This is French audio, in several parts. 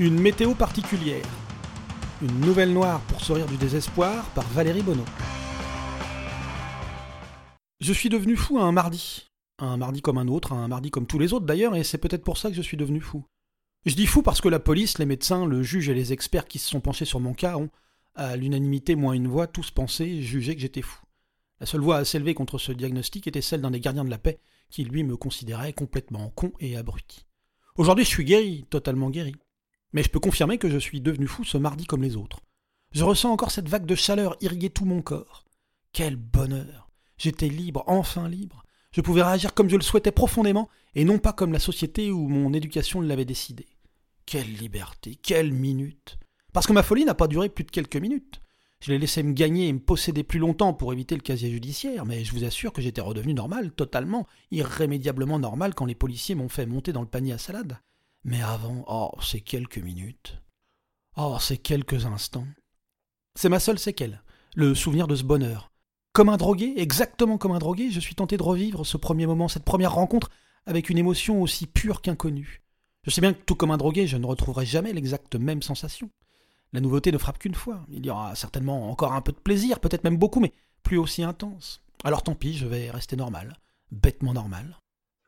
Une météo particulière. Une nouvelle noire pour sourire du désespoir par Valérie Bonneau. Je suis devenu fou un mardi. Un mardi comme un autre, un mardi comme tous les autres d'ailleurs, et c'est peut-être pour ça que je suis devenu fou. Je dis fou parce que la police, les médecins, le juge et les experts qui se sont penchés sur mon cas ont, à l'unanimité moins une voix, tous pensé, jugé que j'étais fou. La seule voix à s'élever contre ce diagnostic était celle d'un des gardiens de la paix, qui lui me considérait complètement con et abruti. Aujourd'hui je suis guéri, totalement guéri. Mais je peux confirmer que je suis devenu fou ce mardi comme les autres. Je ressens encore cette vague de chaleur irriguer tout mon corps. Quel bonheur. J'étais libre, enfin libre. Je pouvais réagir comme je le souhaitais profondément, et non pas comme la société ou mon éducation l'avait décidé. Quelle liberté, quelle minute. Parce que ma folie n'a pas duré plus de quelques minutes. Je l'ai laissé me gagner et me posséder plus longtemps pour éviter le casier judiciaire, mais je vous assure que j'étais redevenu normal, totalement, irrémédiablement normal quand les policiers m'ont fait monter dans le panier à salade. Mais avant, oh, c'est quelques minutes. Oh, c'est quelques instants. C'est ma seule séquelle, le souvenir de ce bonheur. Comme un drogué, exactement comme un drogué, je suis tenté de revivre ce premier moment, cette première rencontre, avec une émotion aussi pure qu'inconnue. Je sais bien que tout comme un drogué, je ne retrouverai jamais l'exacte même sensation. La nouveauté ne frappe qu'une fois. Il y aura certainement encore un peu de plaisir, peut-être même beaucoup, mais plus aussi intense. Alors tant pis, je vais rester normal, bêtement normal.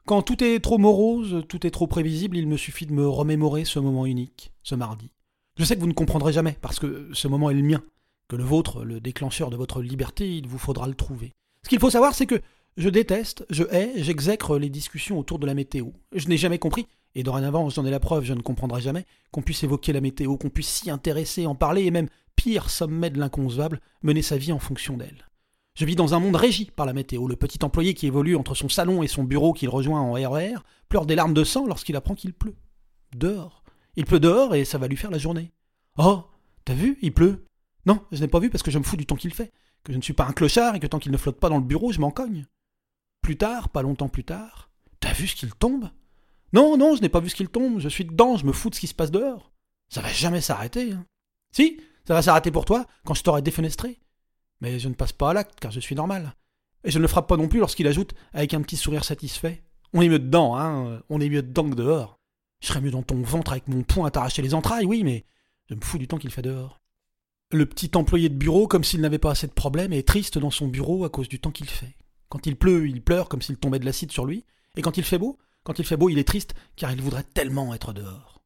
Quand tout est trop morose, tout est trop prévisible, il me suffit de me remémorer ce moment unique, ce mardi. Je sais que vous ne comprendrez jamais, parce que ce moment est le mien, que le vôtre, le déclencheur de votre liberté, il vous faudra le trouver. Ce qu'il faut savoir, c'est que je déteste, je hais, j'exècre les discussions autour de la météo. Je n'ai jamais compris, et dorénavant j'en ai la preuve, je ne comprendrai jamais, qu'on puisse évoquer la météo, qu'on puisse s'y intéresser, en parler, et même, pire sommet de l'inconcevable, mener sa vie en fonction d'elle. Je vis dans un monde régi par la météo. Le petit employé qui évolue entre son salon et son bureau qu'il rejoint en RER pleure des larmes de sang lorsqu'il apprend qu'il pleut. Dehors. Il pleut dehors et ça va lui faire la journée. Oh, t'as vu, il pleut? Non, je n'ai pas vu parce que je me fous du temps qu'il fait, que je ne suis pas un clochard et que tant qu'il ne flotte pas dans le bureau, je m'en cogne. Plus tard, pas longtemps plus tard, t'as vu ce qu'il tombe? Non, non, je n'ai pas vu ce qu'il tombe, je suis dedans, je me fous de ce qui se passe dehors. Ça va jamais s'arrêter. Hein. Si, ça va s'arrêter pour toi quand je t'aurai défenestré. Mais je ne passe pas à l'acte, car je suis normal. Et je ne le frappe pas non plus lorsqu'il ajoute, avec un petit sourire satisfait On est mieux dedans, hein, on est mieux dedans que dehors. Je serais mieux dans ton ventre avec mon poing à t'arracher les entrailles, oui, mais je me fous du temps qu'il fait dehors. Le petit employé de bureau, comme s'il n'avait pas assez de problèmes, est triste dans son bureau à cause du temps qu'il fait. Quand il pleut, il pleure comme s'il tombait de l'acide sur lui. Et quand il fait beau, quand il fait beau, il est triste car il voudrait tellement être dehors.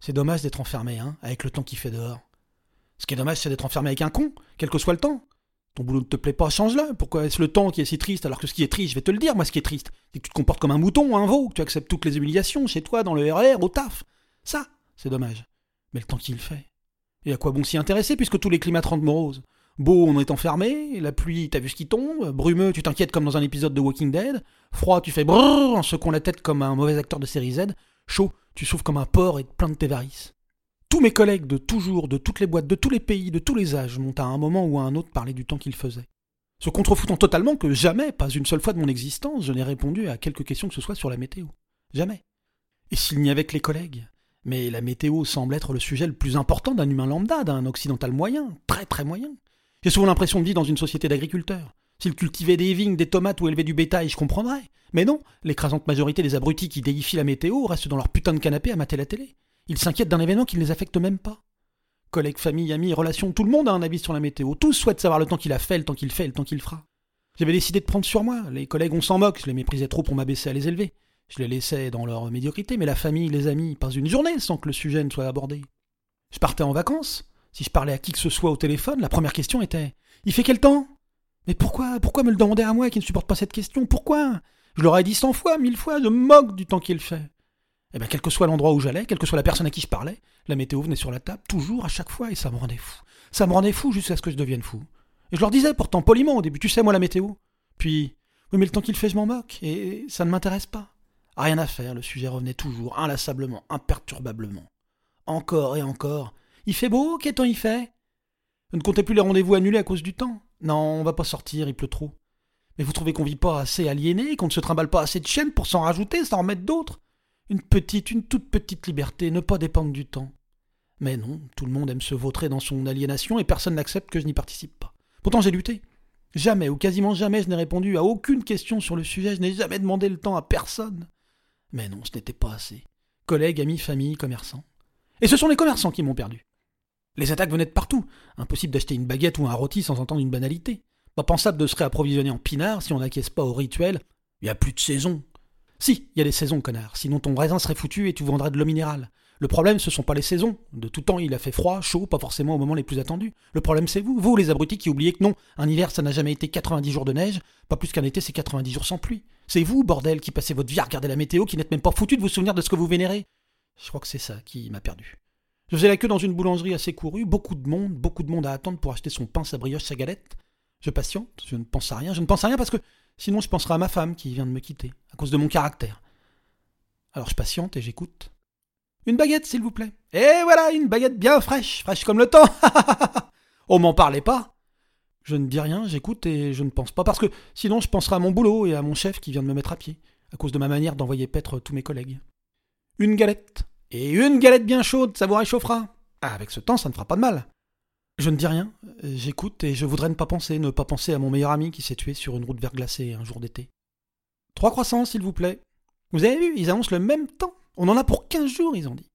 C'est dommage d'être enfermé, hein, avec le temps qu'il fait dehors. Ce qui est dommage, c'est d'être enfermé avec un con, quel que soit le temps. Ton boulot ne te plaît pas, change-le. Pourquoi est-ce le temps qui est si triste alors que ce qui est triste, je vais te le dire, moi, ce qui est triste, c'est que tu te comportes comme un mouton, un veau, que tu acceptes toutes les humiliations chez toi, dans le RR, au taf. Ça, c'est dommage. Mais le temps qu'il fait. Et à quoi bon s'y intéresser puisque tous les climats te rendent morose Beau, on est enfermé, la pluie, t'as vu ce qui tombe, brumeux, tu t'inquiètes comme dans un épisode de Walking Dead, froid, tu fais brrr en secouant la tête comme un mauvais acteur de série Z, chaud, tu souffres comme un porc et te plains de tes varices. Tous mes collègues de toujours, de toutes les boîtes, de tous les pays, de tous les âges m'ont à un moment ou à un autre parlé du temps qu'ils faisaient. Se contrefoutant totalement que jamais, pas une seule fois de mon existence, je n'ai répondu à quelque question que ce soit sur la météo. Jamais. Et s'il n'y avait que les collègues Mais la météo semble être le sujet le plus important d'un humain lambda, d'un occidental moyen, très très moyen. J'ai souvent l'impression de vivre dans une société d'agriculteurs. S'ils cultivaient des vignes, des tomates ou élevaient du bétail, je comprendrais. Mais non, l'écrasante majorité des abrutis qui déifient la météo restent dans leur putain de canapé à mater la télé. Ils s'inquiètent d'un événement qui ne les affecte même pas. Collègues, famille, amis, relations, tout le monde a un avis sur la météo. Tous souhaitent savoir le temps qu'il a fait, le temps qu'il fait, le temps qu'il fera. J'avais décidé de prendre sur moi. Les collègues, on s'en moque, je les méprisais trop pour m'abaisser à les élever. Je les laissais dans leur médiocrité, mais la famille, les amis, pas une journée sans que le sujet ne soit abordé. Je partais en vacances. Si je parlais à qui que ce soit au téléphone, la première question était Il fait quel temps? Mais pourquoi Pourquoi me le demander à moi qui ne supporte pas cette question? Pourquoi? Je leur ai dit cent fois, mille fois, je me moque du temps qu'il fait. Eh bien, quel que soit l'endroit où j'allais, quelle que soit la personne à qui je parlais, la météo venait sur la table, toujours, à chaque fois, et ça me rendait fou. Ça me rendait fou jusqu'à ce que je devienne fou. Et je leur disais pourtant poliment au début, tu sais, moi, la météo. Puis, oui, mais le temps qu'il fait, je m'en moque, et ça ne m'intéresse pas. Rien à faire, le sujet revenait toujours, inlassablement, imperturbablement. Encore et encore. Il fait beau, quel temps il fait ne comptais plus les rendez-vous annulés à cause du temps. Non, on va pas sortir, il pleut trop. Mais vous trouvez qu'on vit pas assez aliéné, qu'on ne se trimballe pas assez de chaînes pour s'en rajouter, s'en remettre d'autres? Une petite, une toute petite liberté, ne pas dépendre du temps. Mais non, tout le monde aime se vautrer dans son aliénation et personne n'accepte que je n'y participe pas. Pourtant j'ai lutté. Jamais, ou quasiment jamais, je n'ai répondu à aucune question sur le sujet, je n'ai jamais demandé le temps à personne. Mais non, ce n'était pas assez. Collègues, amis, famille, commerçants. Et ce sont les commerçants qui m'ont perdu. Les attaques venaient de partout. Impossible d'acheter une baguette ou un rôti sans entendre une banalité. Pas pensable de se réapprovisionner en pinard si on n'acquiesce pas au rituel. Il n'y a plus de saison. Si, il y a des saisons, connard. Sinon ton raisin serait foutu et tu vendrais de l'eau minérale. Le problème, ce sont pas les saisons. De tout temps, il a fait froid, chaud, pas forcément au moment les plus attendus. Le problème, c'est vous, vous les abrutis qui oubliez que non, un hiver, ça n'a jamais été 90 jours de neige, pas plus qu'un été, c'est 90 jours sans pluie. C'est vous, bordel, qui passez votre vie à regarder la météo, qui n'êtes même pas foutu de vous souvenir de ce que vous vénérez. Je crois que c'est ça qui m'a perdu. Je faisais la queue dans une boulangerie assez courue, beaucoup de monde, beaucoup de monde à attendre pour acheter son pain, sa brioche, sa galette. Je patiente, je ne pense à rien, je ne pense à rien parce que sinon je penserai à ma femme qui vient de me quitter, à cause de mon caractère. Alors je patiente et j'écoute. Une baguette, s'il vous plaît. Et voilà, une baguette bien fraîche, fraîche comme le temps. oh, m'en parlez pas. Je ne dis rien, j'écoute et je ne pense pas, parce que sinon je penserai à mon boulot et à mon chef qui vient de me mettre à pied, à cause de ma manière d'envoyer paître tous mes collègues. Une galette. Et une galette bien chaude, ça vous réchauffera. Ah, avec ce temps, ça ne fera pas de mal. Je ne dis rien, j'écoute et je voudrais ne pas penser, ne pas penser à mon meilleur ami qui s'est tué sur une route verglacée un jour d'été. Trois croissants, s'il vous plaît. Vous avez vu, ils annoncent le même temps. On en a pour quinze jours, ils ont dit.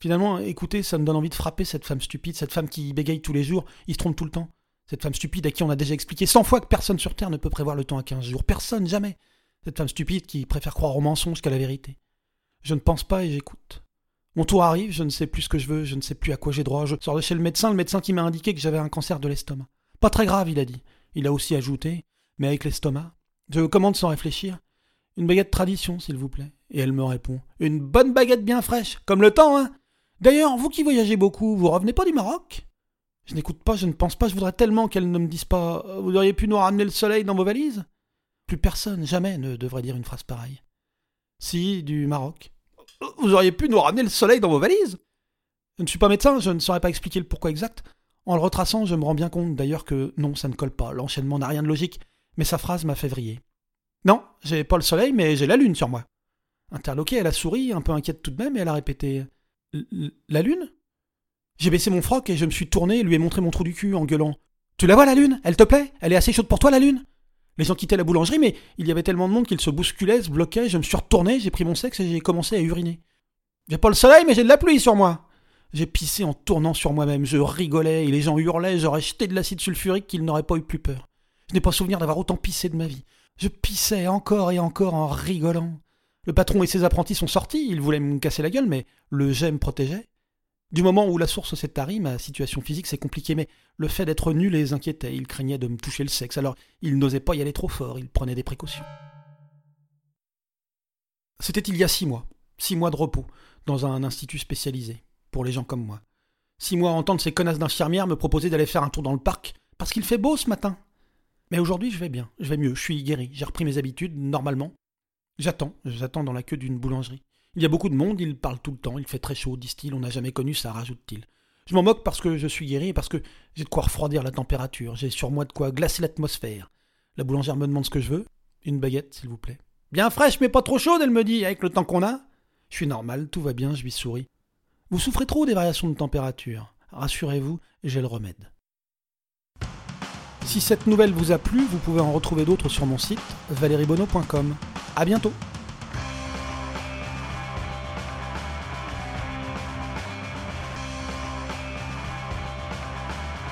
Finalement, écoutez, ça me donne envie de frapper cette femme stupide, cette femme qui bégaye tous les jours, il se trompe tout le temps. Cette femme stupide à qui on a déjà expliqué cent fois que personne sur Terre ne peut prévoir le temps à quinze jours. Personne, jamais. Cette femme stupide qui préfère croire au mensonge qu'à la vérité. Je ne pense pas et j'écoute. Mon tour arrive, je ne sais plus ce que je veux, je ne sais plus à quoi j'ai droit. Je sors de chez le médecin, le médecin qui m'a indiqué que j'avais un cancer de l'estomac. Pas très grave, il a dit. Il a aussi ajouté, mais avec l'estomac. Je commande sans réfléchir. Une baguette tradition, s'il vous plaît. Et elle me répond. Une bonne baguette bien fraîche, comme le temps, hein. D'ailleurs, vous qui voyagez beaucoup, vous revenez pas du Maroc? Je n'écoute pas, je ne pense pas, je voudrais tellement qu'elle ne me dise pas Vous auriez pu nous ramener le soleil dans vos valises? Plus personne, jamais, ne devrait dire une phrase pareille. Si, du Maroc. Vous auriez pu nous ramener le soleil dans vos valises. Je ne suis pas médecin, je ne saurais pas expliquer le pourquoi exact. En le retraçant, je me rends bien compte d'ailleurs que non, ça ne colle pas, l'enchaînement n'a rien de logique, mais sa phrase m'a fait vriller. Non, j'ai pas le soleil, mais j'ai la lune sur moi. Interloquée, elle a souri, un peu inquiète tout de même, et elle a répété La lune? J'ai baissé mon froc et je me suis tourné et lui ai montré mon trou du cul en gueulant. Tu la vois la lune? Elle te plaît? Elle est assez chaude pour toi la lune? Les gens quittaient la boulangerie, mais il y avait tellement de monde qu'ils se bousculaient, se bloquaient. Je me suis retourné, j'ai pris mon sexe et j'ai commencé à uriner. J'ai pas le soleil, mais j'ai de la pluie sur moi. J'ai pissé en tournant sur moi-même. Je rigolais et les gens hurlaient. J'aurais jeté de l'acide sulfurique qu'ils n'auraient pas eu plus peur. Je n'ai pas souvenir d'avoir autant pissé de ma vie. Je pissais encore et encore en rigolant. Le patron et ses apprentis sont sortis. Ils voulaient me casser la gueule, mais le jet me protégeait. Du moment où la source s'est tarie, ma situation physique s'est compliquée, mais le fait d'être nul les inquiétait, ils craignaient de me toucher le sexe, alors ils n'osaient pas y aller trop fort, ils prenaient des précautions. C'était il y a six mois, six mois de repos, dans un institut spécialisé, pour les gens comme moi. Six mois à entendre ces connasses d'infirmières me proposer d'aller faire un tour dans le parc, parce qu'il fait beau ce matin. Mais aujourd'hui je vais bien, je vais mieux, je suis guéri, j'ai repris mes habitudes, normalement. J'attends, j'attends dans la queue d'une boulangerie. Il y a beaucoup de monde, ils parlent tout le temps, il fait très chaud, disent-ils, on n'a jamais connu ça, rajoute-t-il. Je m'en moque parce que je suis guéri et parce que j'ai de quoi refroidir la température, j'ai sur moi de quoi glacer l'atmosphère. La boulangère me demande ce que je veux. Une baguette, s'il vous plaît. Bien fraîche, mais pas trop chaude, elle me dit, avec le temps qu'on a. Je suis normal, tout va bien, je lui souris. Vous souffrez trop des variations de température. Rassurez-vous, j'ai le remède. Si cette nouvelle vous a plu, vous pouvez en retrouver d'autres sur mon site valeriebono.com. À bientôt